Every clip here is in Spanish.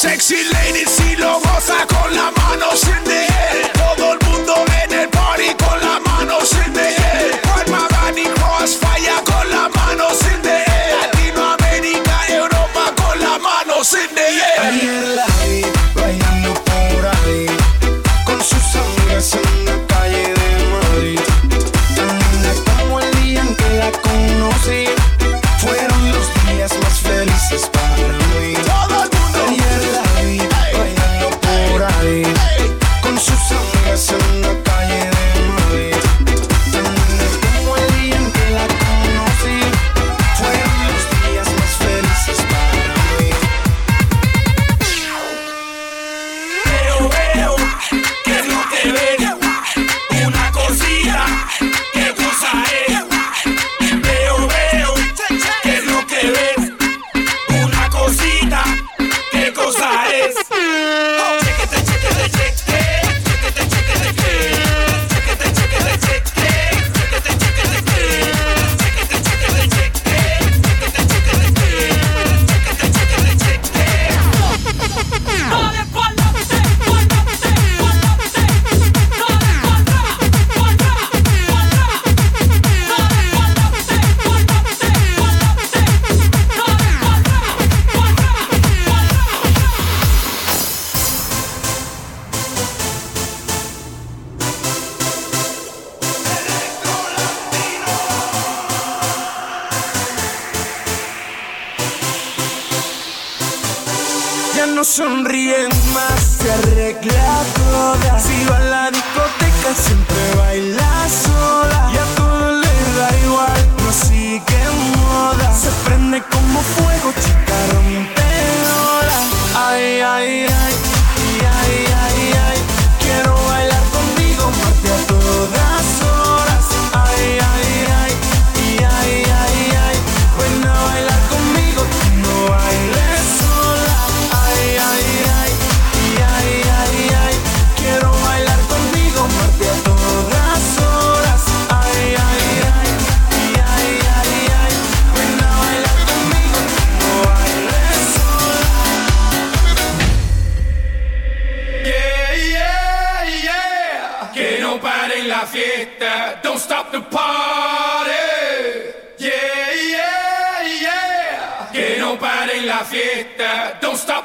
Sexy ladies.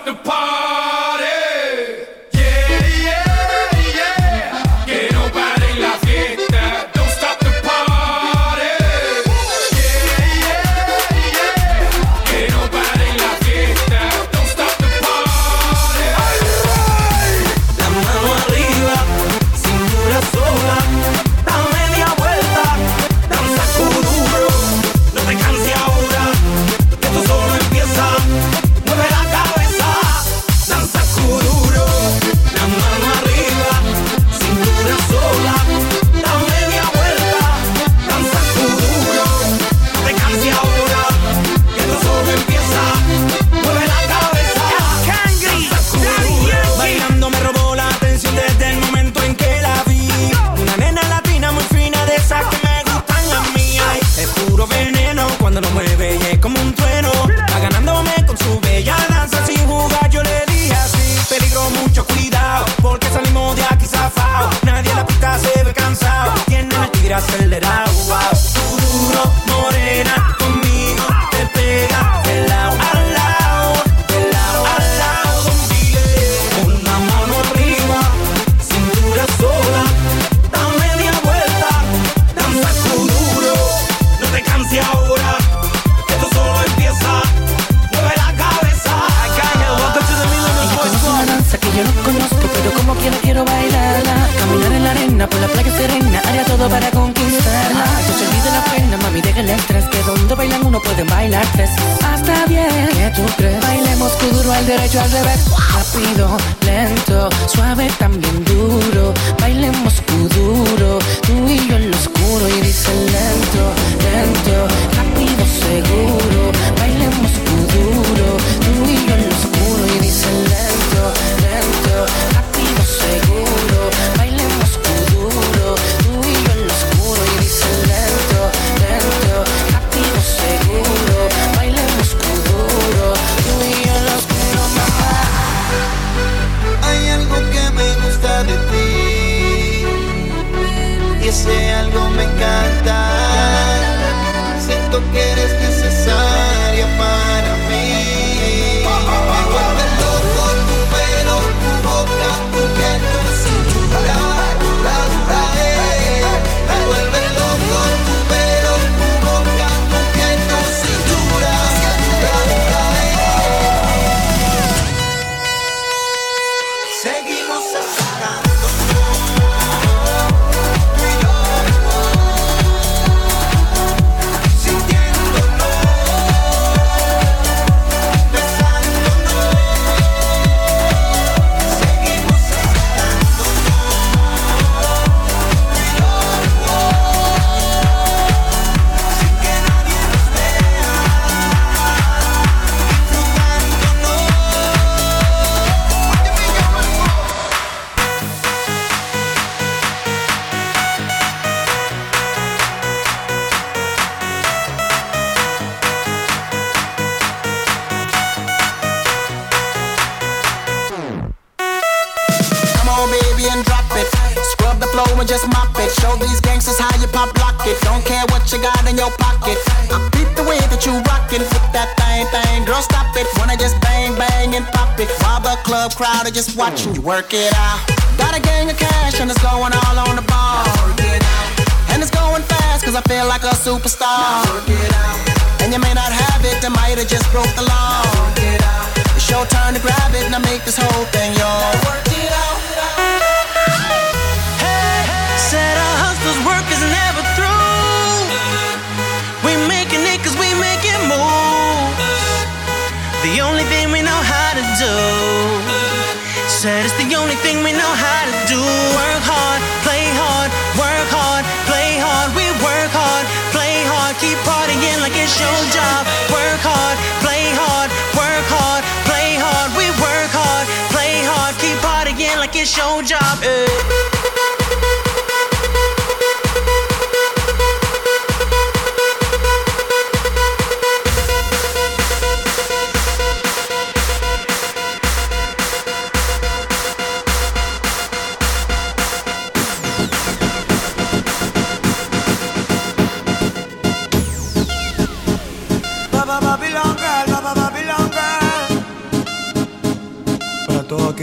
The party. work it out.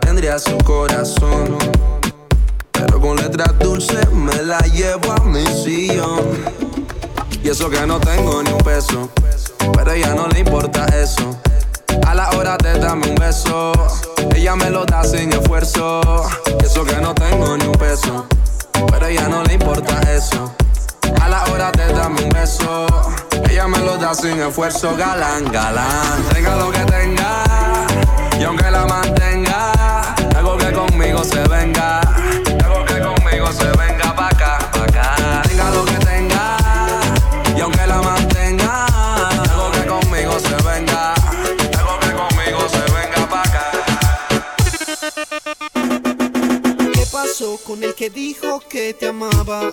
tendría su corazón. Pero con letras dulces me la llevo a mi sillón. Y eso que no tengo ni un peso, pero a ella no le importa eso. A la hora de dame un beso, ella me lo da sin esfuerzo. Y eso que no tengo ni un peso, pero a ella no le importa eso. A la hora de dame un beso, ella me lo da sin esfuerzo. Galán, galán, tenga lo que tenga y aunque la mantenga, algo que conmigo se venga, algo que conmigo se venga pa' acá, pa' acá. Tenga lo que tenga, y aunque la mantenga, algo que conmigo se venga, algo que conmigo se venga pa' acá. ¿Qué pasó con el que dijo que te amaba?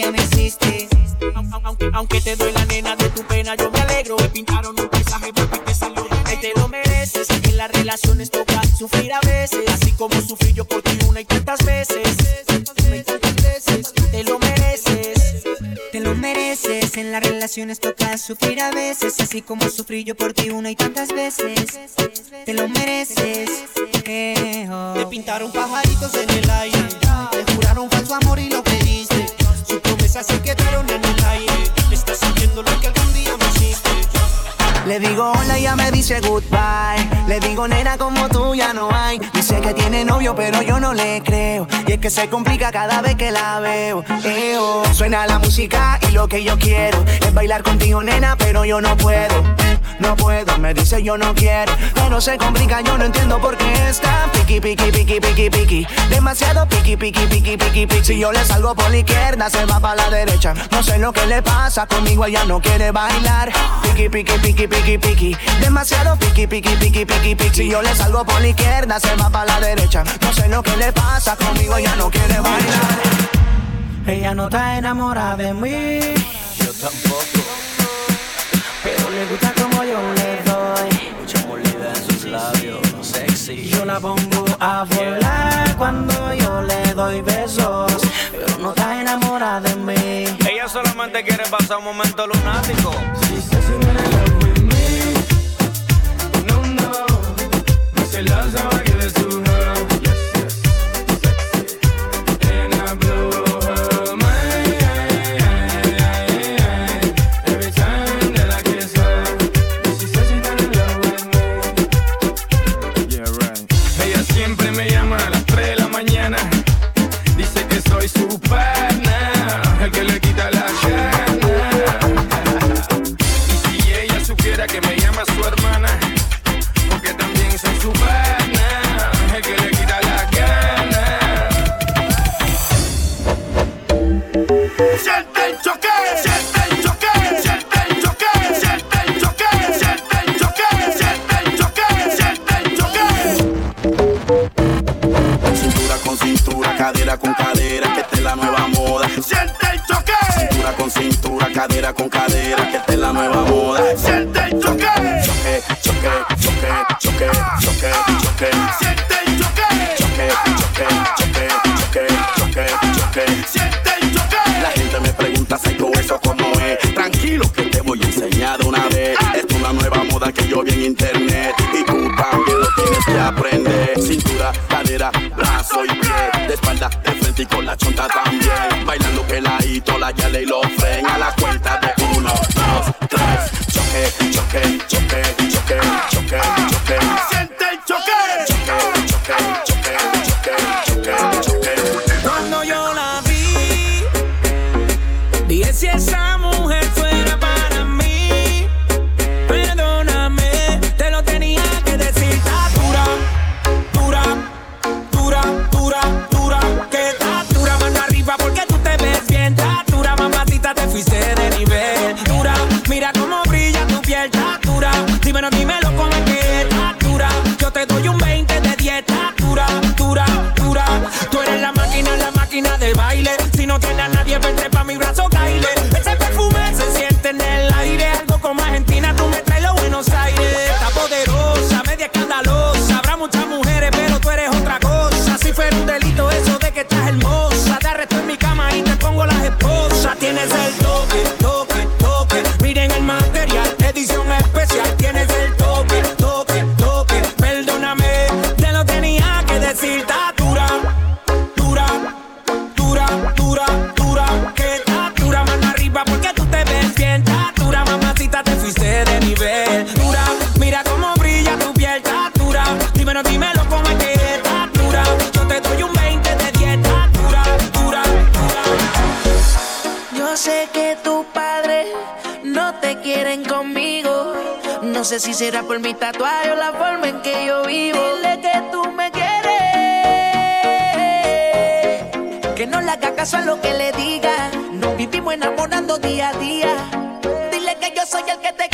Que me hiciste. Aunque, aunque te doy la nena de tu pena, yo me alegro. Me pintaron un paisaje porque te salió de te lo mereces. En las relaciones toca sufrir a veces. Así como sufrí yo por ti una y tantas veces. Una y tantas veces. Te lo mereces. Te lo mereces. En las relaciones toca sufrir a veces. Así como sufrí yo por ti una y tantas veces. Te lo mereces. Eh, oh. Te pintaron pajaritos en el aire. Te juraron falso amor y lo promesas se quedaron en el aire. Estás sintiendo lo que algún día me hiciste. Le digo hola y ya me dice goodbye. Le digo nena como tú ya no hay. Dice que tiene novio pero yo no le creo. Y es que se complica cada vez que la veo. Eo. Suena la música y lo que yo quiero es bailar contigo nena pero yo no puedo. No puedo, me dice yo no quiero. Pero se complica, yo no entiendo por qué está piqui, piqui, piqui, piqui, piqui. Demasiado piqui, piqui, piqui, piqui, piqui. Si yo le salgo por la izquierda, se va para la derecha. No sé lo que le pasa conmigo, ella no quiere bailar. Piqui, piqui, piqui, piqui, piqui. Demasiado piqui, piqui, piqui, piqui, piqui. Si yo le salgo por la izquierda, se va para la derecha. No sé lo que le pasa conmigo, ella no quiere bailar. Ella no está enamorada de mí. Yo tampoco. Pero le gusta Yo la pongo a volar cuando yo le doy besos. Pero no está enamorada de mí. Ella solamente quiere pasar un momento lunático. No, no. Say love's how I give it to her. Yes, es la nueva moda. Siente el choque, Cintura con cintura, cadera con cadera, que esta es la nueva moda. siente el choque, Choque, choque, choque, choque, choque, choque. siente el choque, Choque, choque, choque, choque, y con la chonta también. Bailando peladito, la yale y lo fren. A la No sé si será por mi tatuaje o la forma en que yo vivo. Dile que tú me quieres. Que no le haga caso a lo que le diga. Nos vivimos enamorando día a día. Dile que yo soy el que te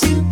you.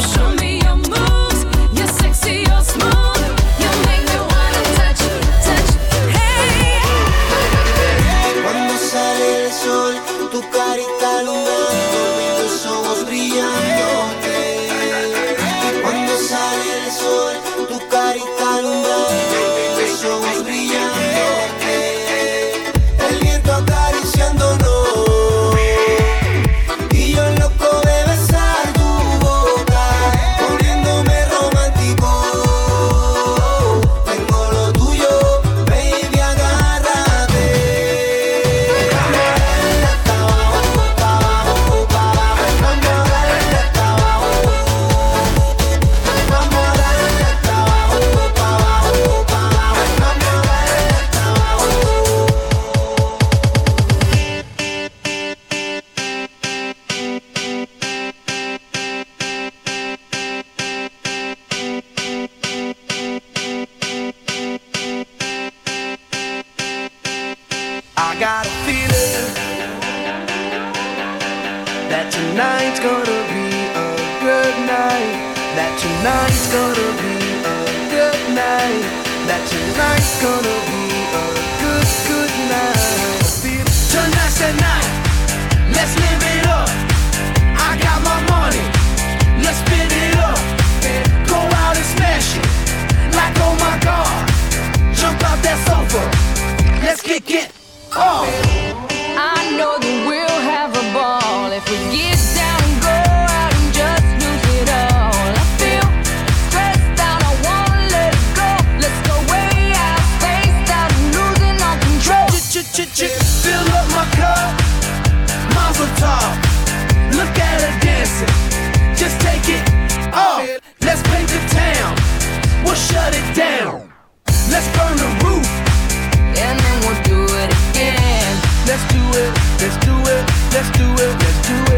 so Let's do it. Let's do it.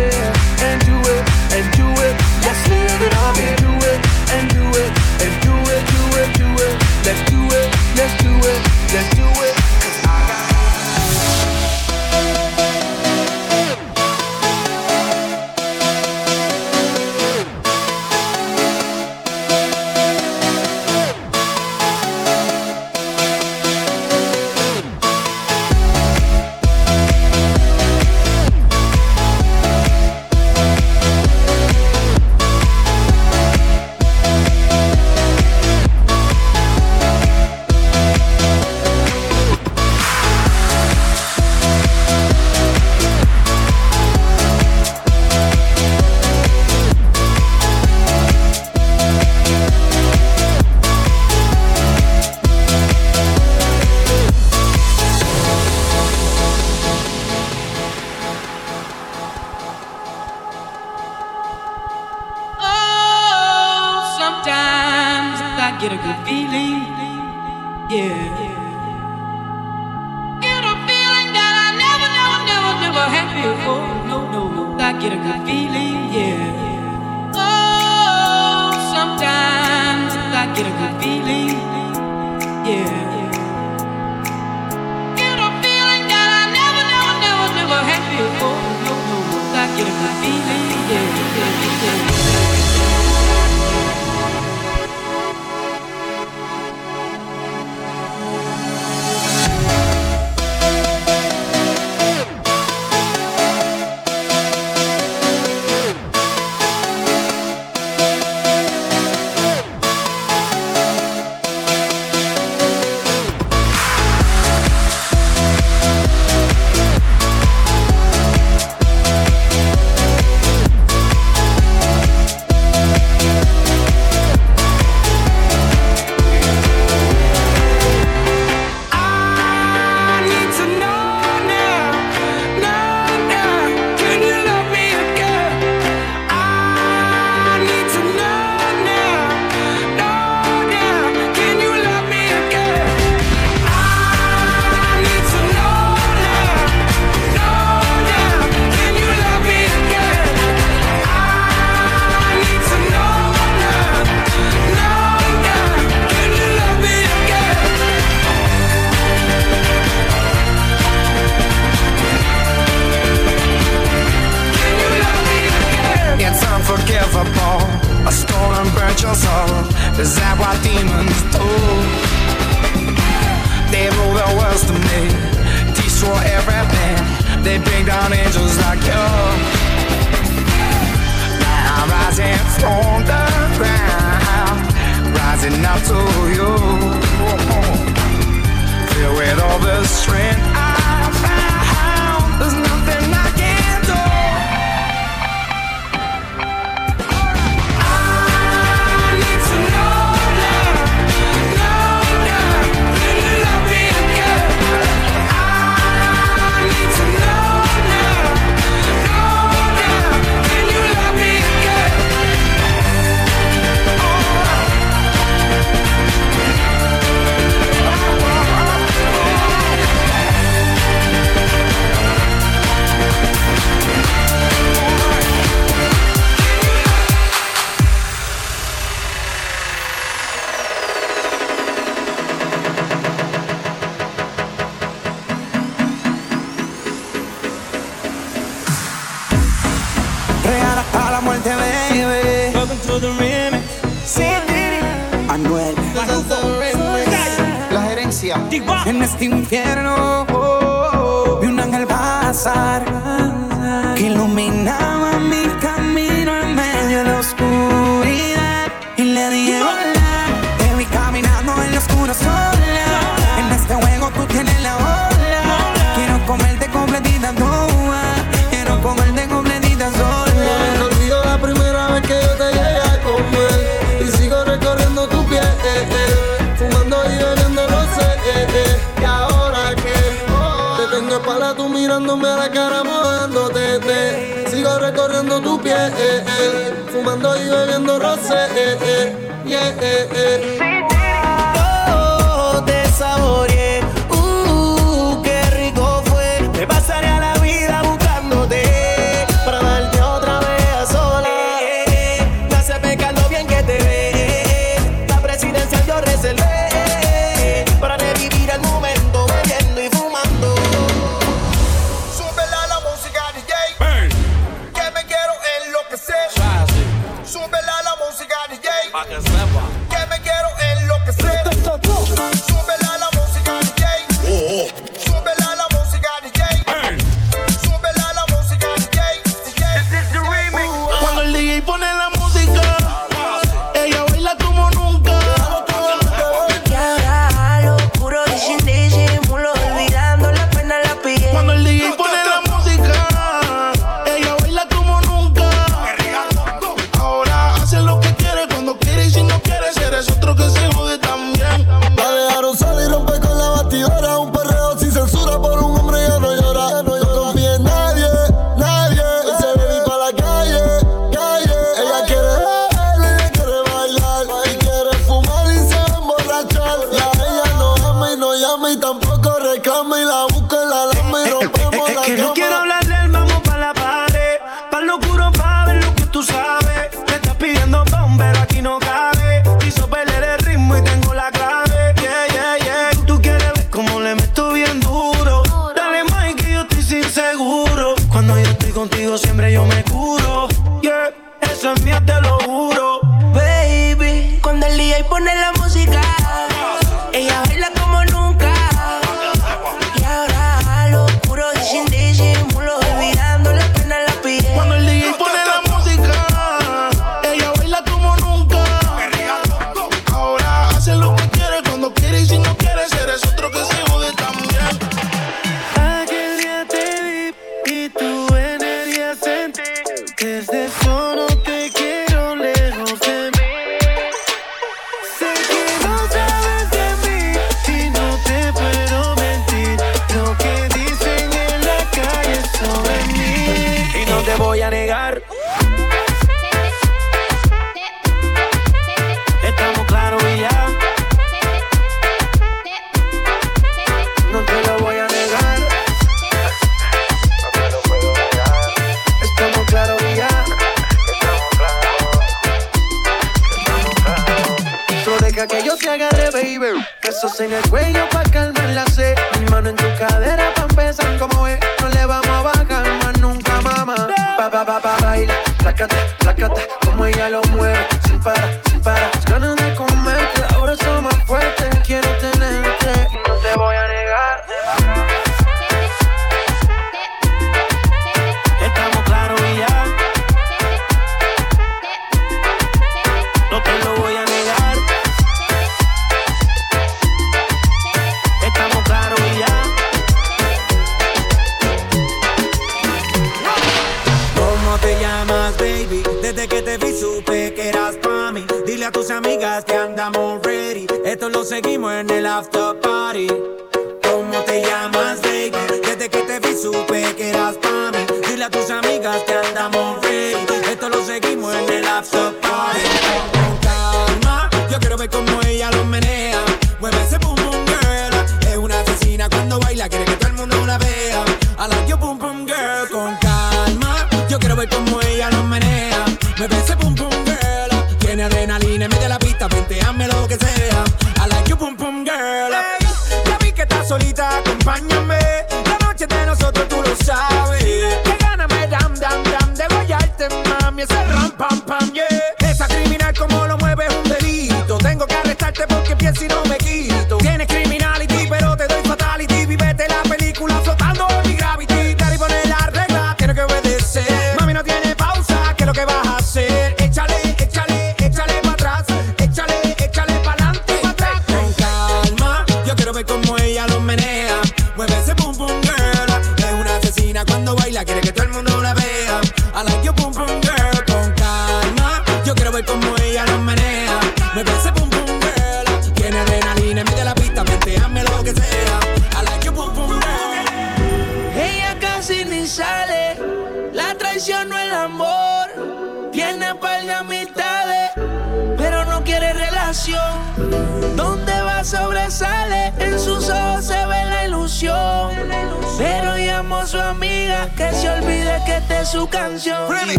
motherfuckers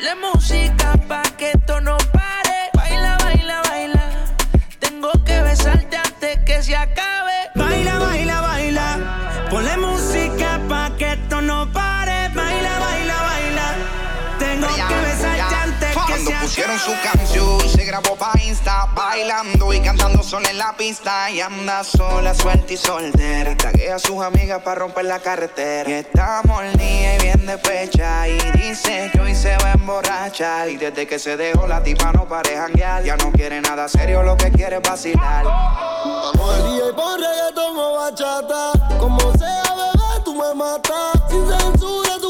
Ponle música pa' que esto no pare. Baila, baila, baila. Tengo que besarte antes que se acabe. Baila, baila, baila. Ponle música pusieron su canción, se grabó pa' Insta, bailando y cantando sola en la pista. Y anda sola, suelta y soltera. Taguea a sus amigas para romper la carretera. Y está molida y bien despecha. Y dice que hoy se va a emborrachar. Y desde que se dejó la tipa no pare janguear. Ya no quiere nada serio, lo que quiere es vacilar. Vamos al y pon reggaetón o bachata. Como sea, bebé, tú me matas. Sin censura, tu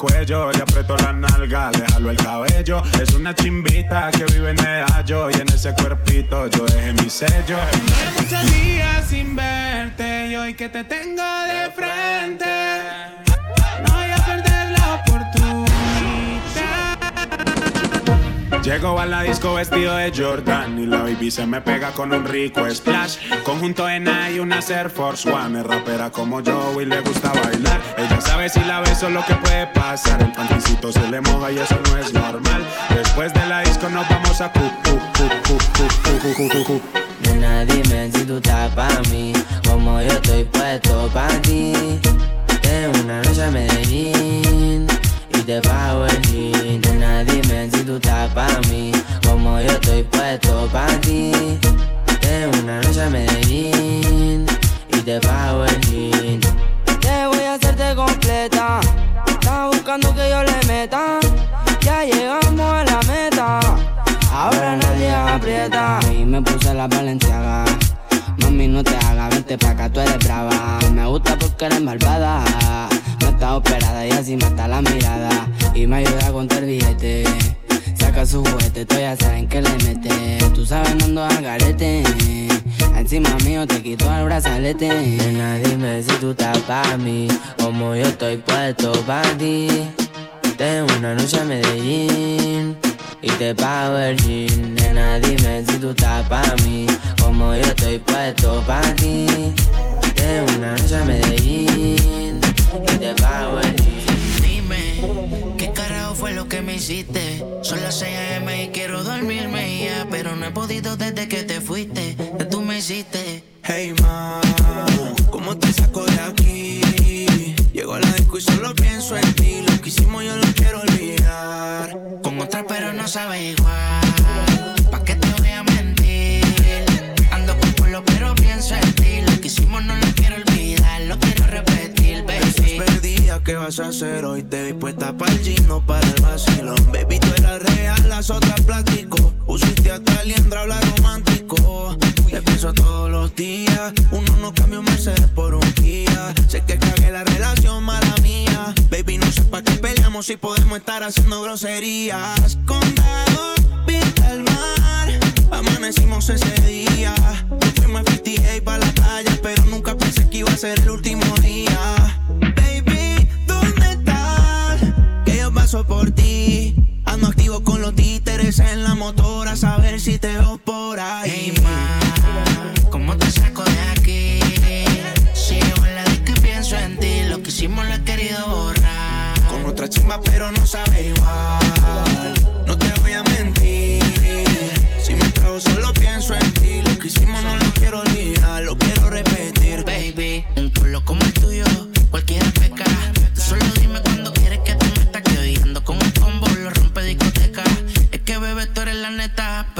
cuello Le aprieto la nalga, le jalo el cabello Es una chimbita que vive en Medallo Y en ese cuerpito yo dejé mi sello Muchos días sin verte y hoy que te tengo de frente, no voy a perder la oportunidad. Llego a la disco vestido de Jordan y la baby se me pega con un rico splash. Conjunto en y una Air Force One. Es rapera como yo y le gusta bailar. Ella sabe si la beso lo que puede pasar. El panticito se le moja y eso no es normal. Después de la disco nos vamos a cu, cu, cu, Nena, dime si tú estás pa' mí, como yo estoy puesto pa' ti. En una noche a Medellín y te pago el jean. Nena, dime si tú estás pa' mí, como yo estoy puesto pa' ti. Tengo una noche a Medellín y te pago el jean. Te voy a hacerte completa, estás buscando que yo le meta. Ya llegamos a la meta. Ahora nadie aprieta. Y me puse la valenciaga. Mami, no te hagas, vente pa' acá, tú eres brava. Me gusta porque eres malvada. Está operada y así mata la mirada. Y me ayuda a contar billete. saca su juguete, tú ya saben que le mete. Tú sabes, no ando al garete. Encima mío te quito el brazalete. Nena, dime si tú estás pa' mí, como yo estoy puesto pa' ti. Tengo una noche a Medellín y te pago el jean. Nena, dime si tú estás pa' mí, como yo estoy puesto pa' ti. Tengo una noche a Medellín y te pago el jean. Dime, ¿qué carajo fue lo que me hiciste? Son las 6 a.m. y quiero dormirme ya, pero no he podido desde que te fuiste. Que tú me hiciste. Hey ma, ¿cómo te saco de aquí? Llego a la disco y solo pienso en ti. Lo que hicimos yo lo quiero olvidar. Con otra pero no sabe igual. ¿Pa' qué te voy a mentir? Ando con pueblo pero pienso en ti. Lo que hicimos no lo quiero olvidar, lo quiero repetir. ¿Qué vas a hacer hoy? Te vi puesta para el gino, para el vacilón. Baby, tú eras real, las otras plástico. Usiste hasta liendra, habla romántico. Te pienso todos los días. Uno no cambia un Mercedes por un Kia. Sé que cagué la relación, mala mía. Baby, no sé pa' qué peleamos si podemos estar haciendo groserías. Condado, vista al mar. Amanecimos ese día. Fuimos a 58 pa' la playa, pero nunca pensé que iba a ser el último día. Paso por ti. Ando activo con los títeres en la motora, a saber si te veo por ahí. Hey, ma, ¿cómo te saco de aquí? Sigo en la disco y pienso en ti. Lo que hicimos lo he querido borrar. Con otra chimba, pero no sabe igual. No te voy a mentir. Si me trago, solo pienso en ti. Lo que hicimos no lo quiero olvidar, lo quiero repetir. Tú